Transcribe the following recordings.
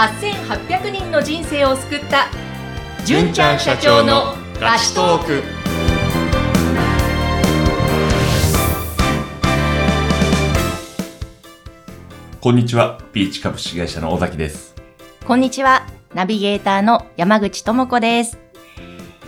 8800人の人生を救った。純ちゃん社長のラストーク。こんにちは、ピーチ株式会社の尾崎です。こんにちは。ナビゲーターの山口智子です。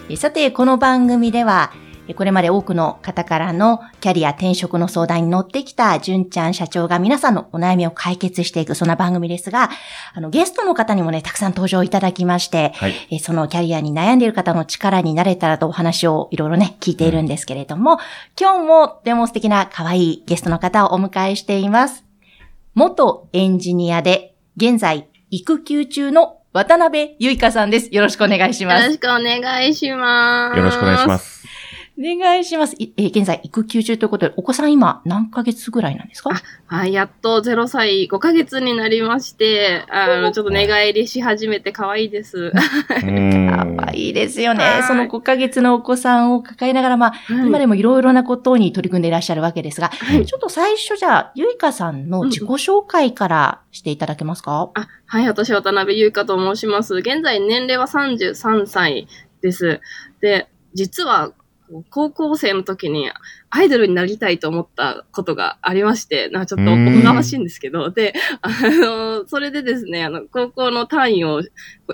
えさてこの番組ではえこれまで多くの方からのキャリア転職の相談に乗ってきた純ちゃん社長が皆さんのお悩みを解決していくそんな番組ですが、あのゲストの方にもね、たくさん登場いただきまして、はい。えーそのキャリアに悩んでいる方の力になれたらとお話をいろいろね、聞いているんですけれども、今日もとても素敵な可愛いゲストの方をお迎えしています。元エンジニアで、現在育休中の渡辺ゆいかさんです。よろしくお願いします。よろしくお願いします。。よろしくお願いしますす。お願いします。いえー現在育休中ということで、お子さん今何ヶ月ぐらいなんですか？はい、やっと0歳5ヶ月になりまして、あの、ちょっと寝返りし始めて可愛いです。うーん 可愛いですよねは。いその5ヶ月のお子さんを抱えながら、まあ、今でもいろいろなことに取り組んでいらっしゃるわけですが、はいちょっと最初じゃあ、ゆいかさんの自己紹介からしていただけますか、あ、はい、私、渡辺優香と申します。現在、年齢は33歳です。で、実は、高校生の時にアイドルになりたいと思ったことがありまして、なんかちょっとおこがましいんですけど、で、あの、それでですね、あの、高校の単位を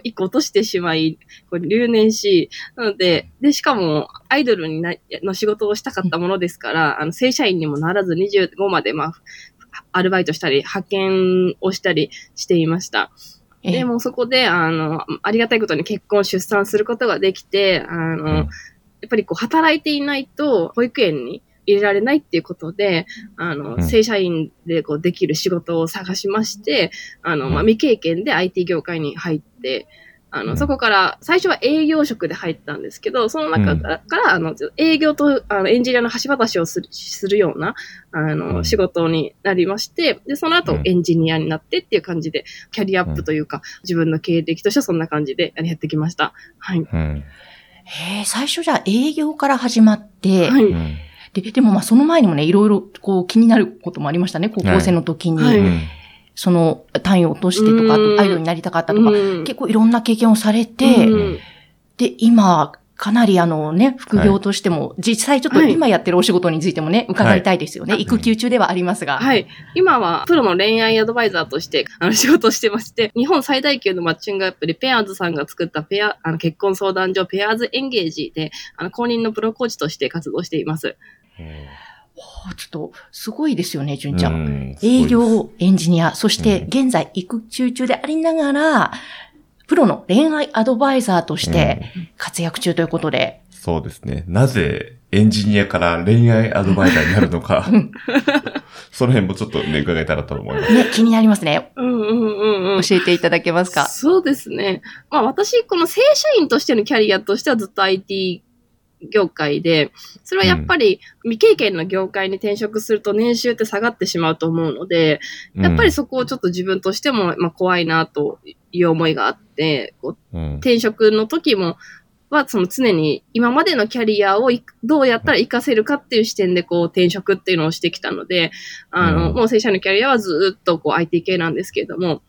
一個落としてしまい、こう留年し、なので、で、しかも、アイドルにな、の仕事をしたかったものですから、あの、正社員にもならず25まで、まあ、アルバイトしたり、派遣をしたりしていました。えでもそこで、あの、ありがたいことに結婚、出産することができて、あの、うんやっぱりこう、働いていないと、保育園に入れられないっていうことで、あの、うん。正社員でこう、できる仕事を探しまして、あの、まあ、うん未経験で IT 業界に入って、あの、うん。そこから、最初は営業職で入ったんですけど、その中から、あの、営業と、あの、エンジニアの橋渡しをする、するような、あの、うん。仕事になりまして、で、その後うん。エンジニアになってっていう感じで、キャリアアップというか、自分の経歴としてはそんな感じでやってきました。はい。うん。へえ最初じゃあ営業から始まって、はい。うん。で、でもまあその前にもね、いろいろこう気になることもありましたね、高校生の時に。はい。うん。その単位を落としてとか、アイドルになりたかったとか、うん。結構いろんな経験をされて、うん。で、今、かなりあのね、副業としても、実際ちょっとはい今やってるお仕事についてもね、伺いたいですよね。はい育休中ではありますが。はい。今は、プロの恋愛アドバイザーとして、あの、仕事をしてまして、日本最大級のマッチングアプリ、ペアーズさんが作ったペア、あの、結婚相談所、ペアーズエンゲージで、あの、公認のプロコーチとして活動しています。ちょっと、すごいですよね、純ちゃん。うん営業、エンジニア、そしてうん現在育休中でありながら、プロの恋愛アドバイザーとして活躍中ということで、そうですね。なぜエンジニアから恋愛アドバイザーになるのかうん、その辺もちょっとね、伺えたらと思います。ね、気になりますね。うんうんうんうん。教えていただけますか？そうですね。まあ私、この正社員としてのキャリアとしてはずっと IT 業界で、それはやっぱり未経験の業界に転職すると年収って下がってしまうと思うので、やっぱりそこをちょっと自分としても、まあ、怖いなという思いがあって、こううん、転職の時も、は、その常に今までのキャリアをいどうやったら活かせるかっていう視点でこう転職っていうのをしてきたので、あの、うん。もう正社員のキャリアはずっとこう IT 系なんですけれども、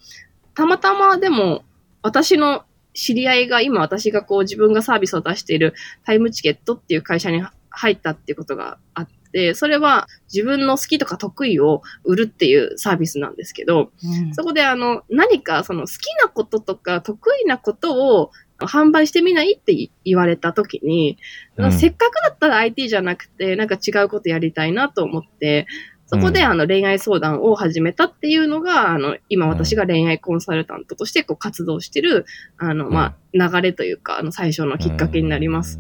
たまたまでも私の知り合いが今私がこう自分がサービスを出しているタイムチケットっていう会社に入ったっていうことがあって、それは自分の好きとか得意を売るっていうサービスなんですけど、うん。そこであの、何かその好きなこととか得意なことを販売してみないって言われたときに、うん。せっかくだったら IT じゃなくて、なんか違うことやりたいなと思って、そこでうんあの恋愛相談を始めたっていうのが、あの、今私が恋愛コンサルタントとしてこう活動してる、あの、まあ、流れというか、あの、最初のきっかけになります。。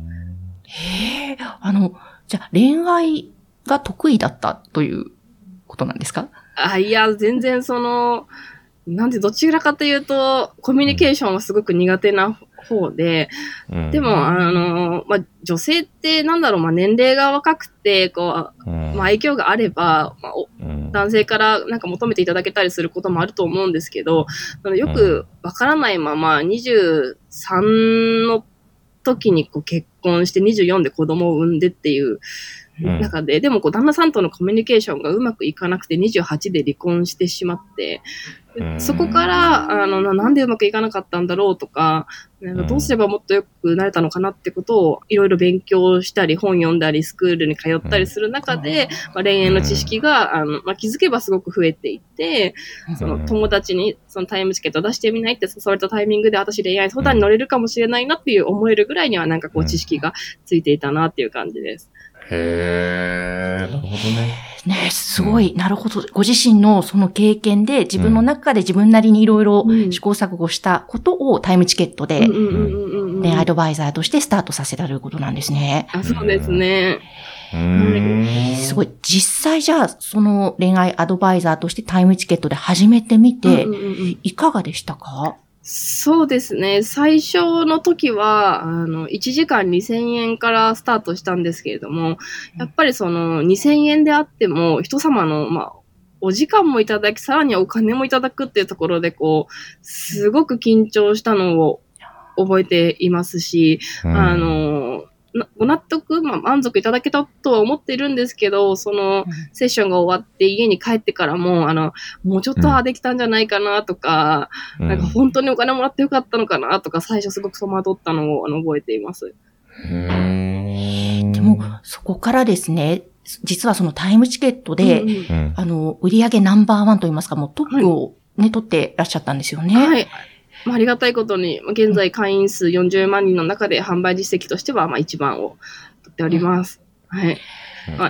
へえ、あの、じゃあ恋愛が得意だったということなんですか？あ、いや、全然その、なんでどちらかというと、コミュニケーションはすごく苦手な方で、うん。でも、あの、まあ、女性ってなんだろう、まあ、年齢が若くて、こう、うん。まあ、愛嬌があれば、まあ、おうん。男性からなんか求めていただけたりすることもあると思うんですけど、よくわからないまま23の時にこう結婚して24で子供を産んでっていううん。中で、でもこう旦那さんとのコミュニケーションがうまくいかなくて28で離婚してしまって、うんそこから、あの、ななんでうまくいかなかったんだろうとか、なんかどうすればもっと良くなれたのかなってことをいろいろ勉強したり、本読んだり、スクールに通ったりする中で、まあ、恋愛の知識が、あの、まあ、気づけばすごく増えていって、その友達にそのタイムチケット出してみないって誘われたタイミングで私恋愛相談に乗れるかもしれないなっていう思えるぐらいにはなんかこううん。知識がついていたなっていう感じです。へー、なるほどね。ねすごい、なるほど。ご自身のその経験で自分の中で自分なりにいろいろうん試行錯誤したことをタイムチケットでうんうんうんうんうん恋愛アドバイザーとしてスタートさせたということなんですね。あそうですね。すごい。実際じゃあ、その恋愛アドバイザーとしてタイムチケットで始めてみてうん、うんうんうんいかがでしたか？そうですね。最初の時は、あの、1時間2000円からスタートしたんですけれども、やっぱりその2000円であっても、人様の、まあ、お時間もいただき、さらにはお金もいただくっていうところで、こう、すごく緊張したのを覚えていますし、うんあ、の、なご納得、まあ、満足いただけたとは思ってるんですけど、その、セッションが終わって家に帰ってからも、あの、もうちょっとはできたんじゃないかなとか、うんなんか本当にお金もらってよかったのかなとか、最初すごく戸惑ったのをあの覚えています。うーんでも、そこからですね、実はそのタイムチケットで、うんあの、売上ナンバーワンといいますか、もうトップをね、取ってらっしゃったんですよね。はい。まあ、ありがたいことに、まあ現在会員数40万人の中で販売実績としては、まあ一番を取っております。はい。はい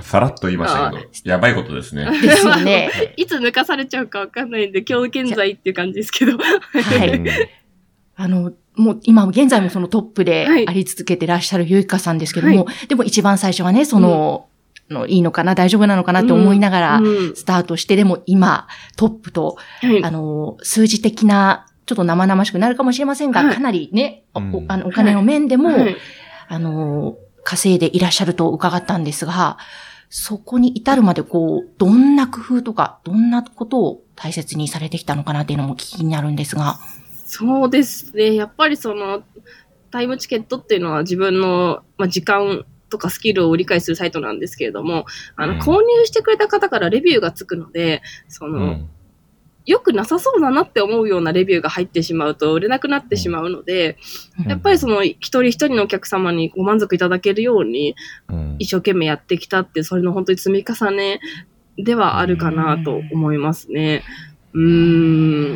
さらっと言いましたけど、やばいことですね。ですよね。いつ抜かされちゃうかわかんないんで、今日現在っていう感じですけど。はい。うんあの、もう今、現在もそのトップではいあり続けてらっしゃるゆいかさんですけども、でも一番最初はね、その、のいいのかな、大丈夫なのかなって思いながらうんスタートして、でも今、トップと、はいあの、数字的な、ちょっと生々しくなるかもしれませんが、はい。かなりね、おうん。あのお金の面でも、はい。あの、稼いでいらっしゃると伺ったんですが、そこに至るまでこう、どんな工夫とか、どんなことを大切にされてきたのかなっていうのも気になるんですが。そうですね。やっぱりその、タイムチケットっていうのは自分の、まあ、時間とかスキルを理解するサイトなんですけれども、あの、うん。購入してくれた方からレビューがつくので、その、うん良くなさそうだなって思うようなレビューが入ってしまうと売れなくなってしまうので、うんやっぱりその一人一人のお客様にご満足いただけるようにうん一生懸命やってきたって、それの本当に積み重ねではあるかなと思いますね。うー。うん。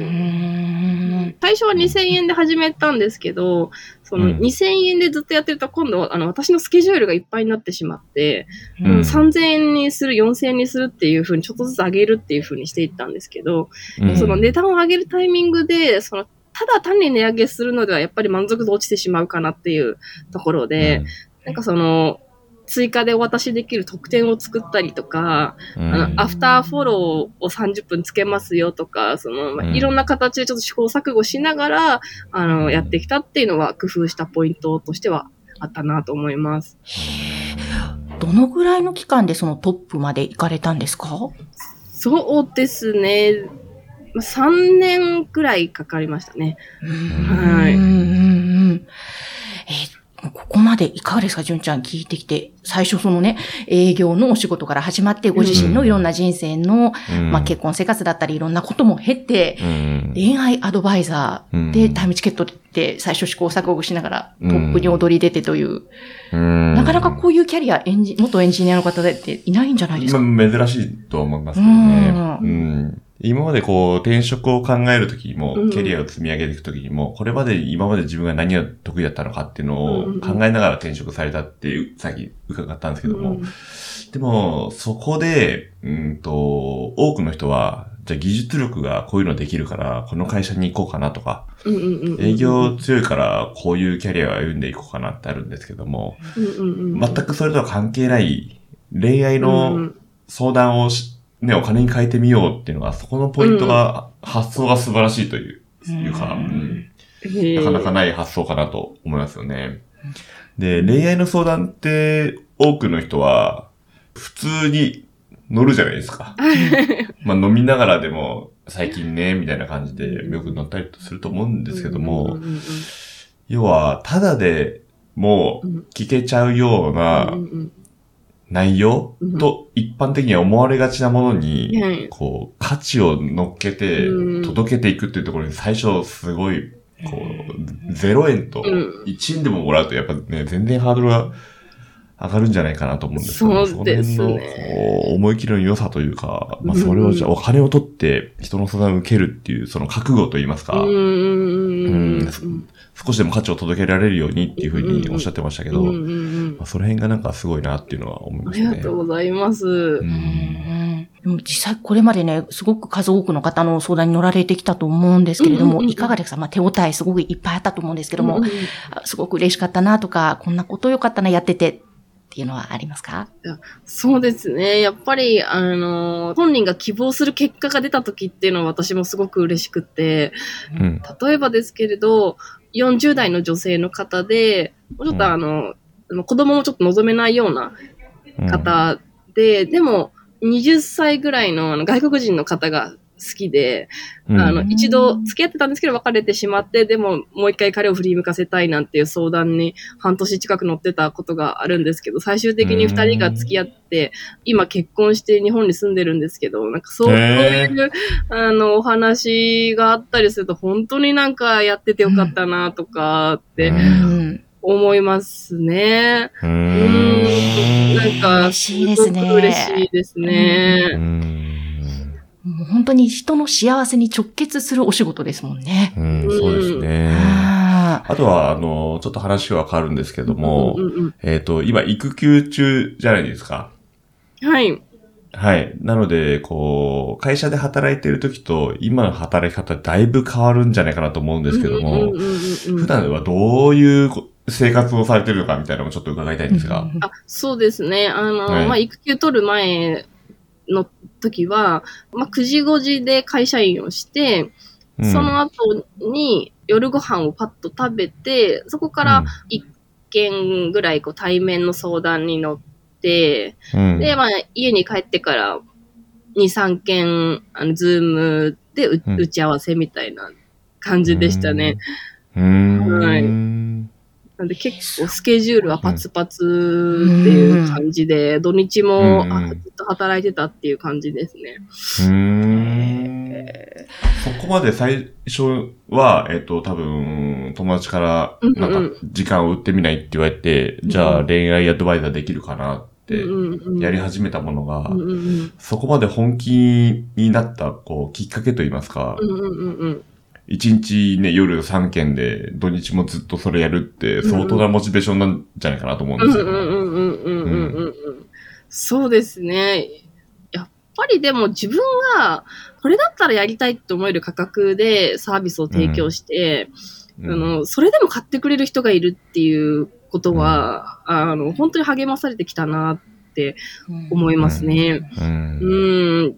ん。最初は2000円で始めたんですけど、そのうん。2000円でずっとやってると今度はあの私のスケジュールがいっぱいになってしまって、うん。うん。3000円にする、4000円にするっていう風にちょっとずつ上げるっていう風にしていったんですけど、うん。その値段を上げるタイミングで、そのただ単に値上げするのではやっぱり満足度落ちてしまうかなっていうところで、なんかその、追加でお渡しできる特典を作ったりとか、うん。あの、アフターフォローを30分つけますよとか、その、まあうん。いろんな形でちょっと試行錯誤しながら、あの、やってきたっていうのは工夫したポイントとしてはあったなと思います。どのぐらいの期間でそのトップまで行かれたんですか？そうですね。まあ3年くらいかかりましたね。はいここまでいかがですか、純ちゃん聞いてきて。最初そのね、営業のお仕事から始まって、ご自身のいろんな人生の、うん。まあ結婚生活だったりいろんなことも経て、うん。恋愛アドバイザーでタイムチケットで最初試行錯誤しながらトップに躍り出てという、うん。なかなかこういうキャリア、エンジ元エンジニアの方でっていないんじゃないですか？まあ珍しいと思いますけどね。ううん今までこう転職を考えるときにもうん、キャリアを積み上げていくときにも、これまで今まで自分が何が得意だったのかっていうのをうん考えながら転職されたっていう、さっき伺ったんですけども、うん。でも、そこで、うんと、多くの人は、じゃあ技術力がこういうのできるから、この会社に行こうかなとか、営業強いからこういうキャリアを歩んでいこうかなってあるんですけども、全くそれとは関係ない恋愛うのん。相談をし、ね、お金に変えてみようっていうのが、そこのポイントが、発想が素晴らしいという、いうか、うん。なかなかない発想かなと思いますよね。で、恋愛の相談って、多くの人は、普通に乗るじゃないですか。まあ飲みながらでも、最近ね、みたいな感じで、よく乗ったりすると思うんですけどもうん、うんうん要は、ただでもう聞けちゃうようなうんうん内容と一般的には思われがちなものに、はい。こう、価値を乗っけてうん。届けていくっていうところに最初すごい、こう、0円とうん。1円でももらうとやっぱね、全然ハードルが上がるんじゃないかなと思うんですけど、そね。その辺の、こう、思い切りの良さというか、まあそれをうんじゃあお金を取って人の相談を受けるっていう、その覚悟といいますか、うんうん。少しでも価値を届けられるようにっていうふうにおっしゃってましたけど、うんうんうん。まあその辺がなんかすごいなっていうのは思いあましたね。りがとうございます。ううん。んでも実際これまでね、すごく数多くの方の相談に乗られてきたと思うんですけれども、うんうんうんうん。いかがですか？まあ手応えすごくいっぱいあったと思うんですけども、うんうん。あすごく嬉しかったなとか、こんなことよかったな、やっててっていうのはありますか？そうですね。やっぱり、あの、本人が希望する結果が出た時っていうのは私もすごく嬉しくって、うん。例えばですけれど、40代の女性の方で、もうちょっとあの、子供もちょっと望めないようなうん方で、でも、20歳ぐらいのあの外国人の方が好きで、うんあの、一度付き合ってたんですけど別れてしまって、でももう一回彼を振り向かせたいなんていう相談に半年近く乗ってたことがあるんですけど、最終的に二人が付き合って、今結婚して日本に住んでるんですけど、なんかそういう、あの、お話があったりすると、本当になんかやっててよかったなとかってうんうん。思いますね。ううんん。なんか、嬉しいですねごく嬉しいですうね。ん。もう本当に人の幸せに直結するお仕事ですもんね。うん、そうですね。ああとは、あの、ちょっと話は変わるんですけどもう、んうんえっと、今、育休中じゃないですか。うんはい。はい。なので、こう、会社で働いてる時と、今の働き方、だいぶ変わるんじゃないかなと思うんですけども、うんうんうんうん普段はどういうこ生活をされてるのかみたいなのもちょっと伺いたいんですが。あそうですね。あの、はいまあ、育休取る前の時は、まあ、9時5時で会社員をして、うん。その後に夜ご飯をパッと食べて、そこから一件ぐらいこう対面の相談に乗って、うん、で、まあ、家に帰ってから2、3件、あの、ズームでううん。打ち合わせみたいな感じでしたね。うん。はい。うんなんで結構スケジュールはパツパツっていう感じで、土日も、ずっと働いてたっていう感じですね。うーん。そこまで最初は、えっと、多分、友達から、なんうんうん。か、時間を売ってみないって言われて、じゃあ恋愛アドバイザーできるかなって、うんうん。やり始めたものがう、んうんうん。そこまで本気になった、こう、きっかけといいますかう、んうんうんうん一日ね、夜3件で、土日もずっとそれやるって、相当なモチベーションなんじゃないかなと思うんです。そうですね。やっぱりでも自分が、これだったらやりたいって思える価格でサービスを提供して、うん、あの、それでも買ってくれる人がいるっていうことは、うん、あの、本当に励まされてきたなって思いますね。うん、うん。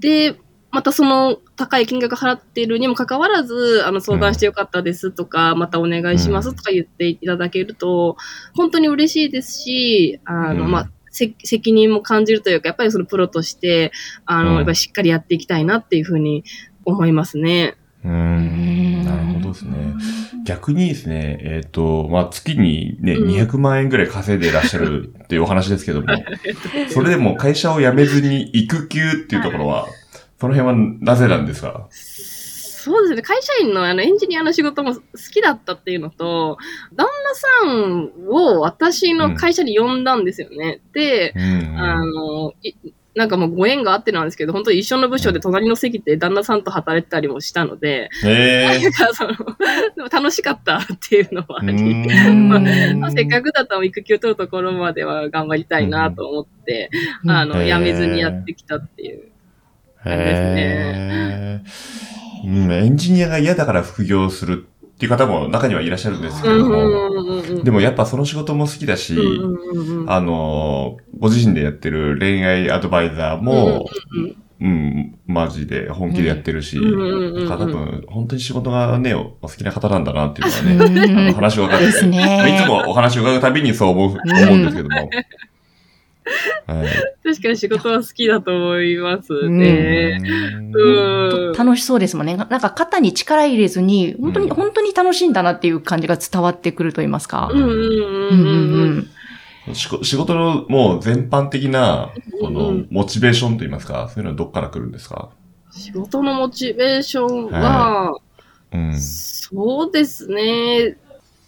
で、またその、高い金額払っているにもかかわらず、あの相談してよかったですとか、またお願いしますとか言っていただけると、本当に嬉しいですし、あの、うん。まあ、せ責任も感じるというか、やっぱりそのプロとして、あの、うん。やっぱりしっかりやっていきたいなっていうふうに思いますね。うん。なるほどですね。逆にですね、えっ、と、まあ、月にね、うん。200万円ぐらい稼いでいらっしゃるっていうお話ですけども、それでも会社を辞めずに育休っていうところは、その辺はなぜなんですか？そうですね。会社員のあのエンジニアの仕事も好きだったっていうのと、旦那さんを私の会社に呼んだんですよね。で、うんあの、いなんかもうご縁があってなんですけど、本当に一緒の部署で隣の席で旦那さんと働いてたりもしたので、へなんかその、でも楽しかったっていうのもあえ。り、ん まあ、せっかくだったら育休取るところまでは頑張りたいなと思って、うんあの、辞めずにやってきたっていう。へえ。うん、エンジニアが嫌だから副業するっていう方も中にはいらっしゃるんですけれども、うんうんうんうん。でもやっぱその仕事も好きだし、うんうんうんうん。あの、ご自身でやってる恋愛アドバイザーも、うん、マジで本気でやってるし、うんうんうんうんなん。か多分、本当に仕事がね、お好きな方なんだなっていうのはね、あの話を伺って。いつもお話を伺うたびにそう思う、思うんですけども。はい。確かに仕事は好きだと思いますね。うんうん。楽しそうですもんね。なんか肩に力入れずに、本当に、うん本当に楽しいんだなっていう感じが伝わってくると言いますか。うんうんうんうんうんうんうん。仕事のもう全般的な、このモチベーションといいますか、そういうのはどっから来るんですか？仕事のモチベーションは、うん。そうですね。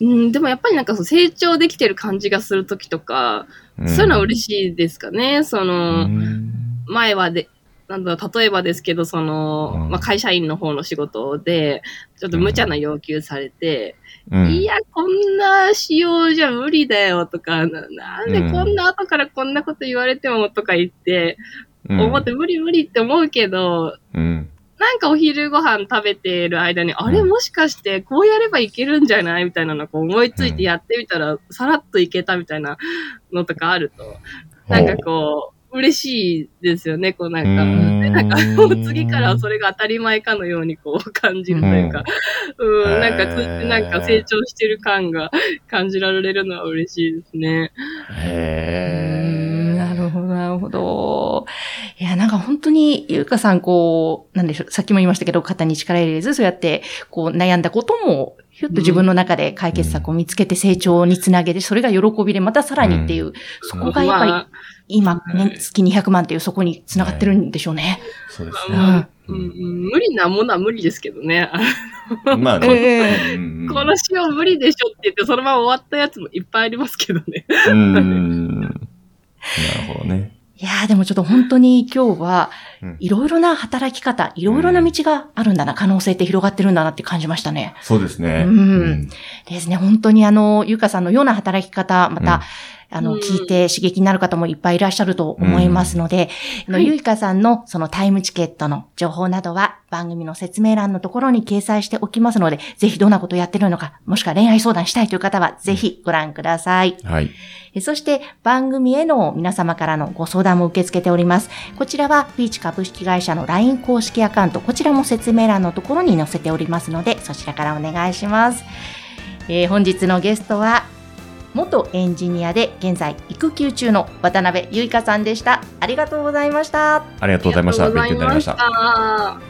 うん、でもやっぱりなんかそう成長できてる感じがするときとか、そういうのは嬉しいですかね。その、うん。前はで、なんだろう、例えばですけど、その、うん。まあ、会社員の方の仕事で、ちょっと無茶な要求されて、うん。いや、こんな仕様じゃ無理だよとか、ななんでこんな後からこんなこと言われてもとか言って、うん。思って無理無理って思うけど、うん。なんかお昼ご飯食べてる間に、あれうん。もしかしてこうやればいけるんじゃないみたいなのこう思いついてやってみたら、さらっといけたみたいなのとかあると、なんかこう、嬉しいですよね、こうなんか。うん。でなんか、もう次からはそれが当たり前かのようにこう感じるというか、うん、なんかなんか成長してる感が感じられるのは嬉しいですね。へなるほど、なるほど。いや、なんか本当に、ゆうかさん、こう、なんでしょう、さっきも言いましたけど、肩に力入れず、そうやって、こう、悩んだことも、ひょっと自分の中で解決策を見つけて成長につなげて、それが喜びで、またさらにっていう、そこがやっぱり、まあ今、ねは、い月200万っていうそこにつながってるんでしょうね。そうですね。まあうんうん、無理なものは無理ですけどね。まあえね。の仕様無理でしょって言って、そのまま終わったやつもいっぱいありますけどね。うん。なるほどね。いやーでもちょっと本当に今日はうん、いろいろな働き方、いろいろな道があるんだな、可能性って広がってるんだなって感じましたね。そうですね。うん。ですね、本当にあの、ゆうかさんのような働き方、また、あの、うん。聞いて刺激になる方もいっぱいいらっしゃると思いますので、あのはい。ゆいかさんのそのタイムチケットの情報などは番組の説明欄のところに掲載しておきますので、ぜひどんなことをやってるのか、もしくは恋愛相談したいという方は、ぜひご覧ください。はい。えそして番組への皆様からのご相談も受け付けております。こちらはピーチ株式会社の LINE 公式アカウント、こちらも説明欄のところに載せておりますので、そちらからお願いします。えー本日のゲストは、元エンジニアで現在育休中の渡辺ゆいかさんでした。ありがとうございました。ありがとうございました。勉強になりました。ありがとうございました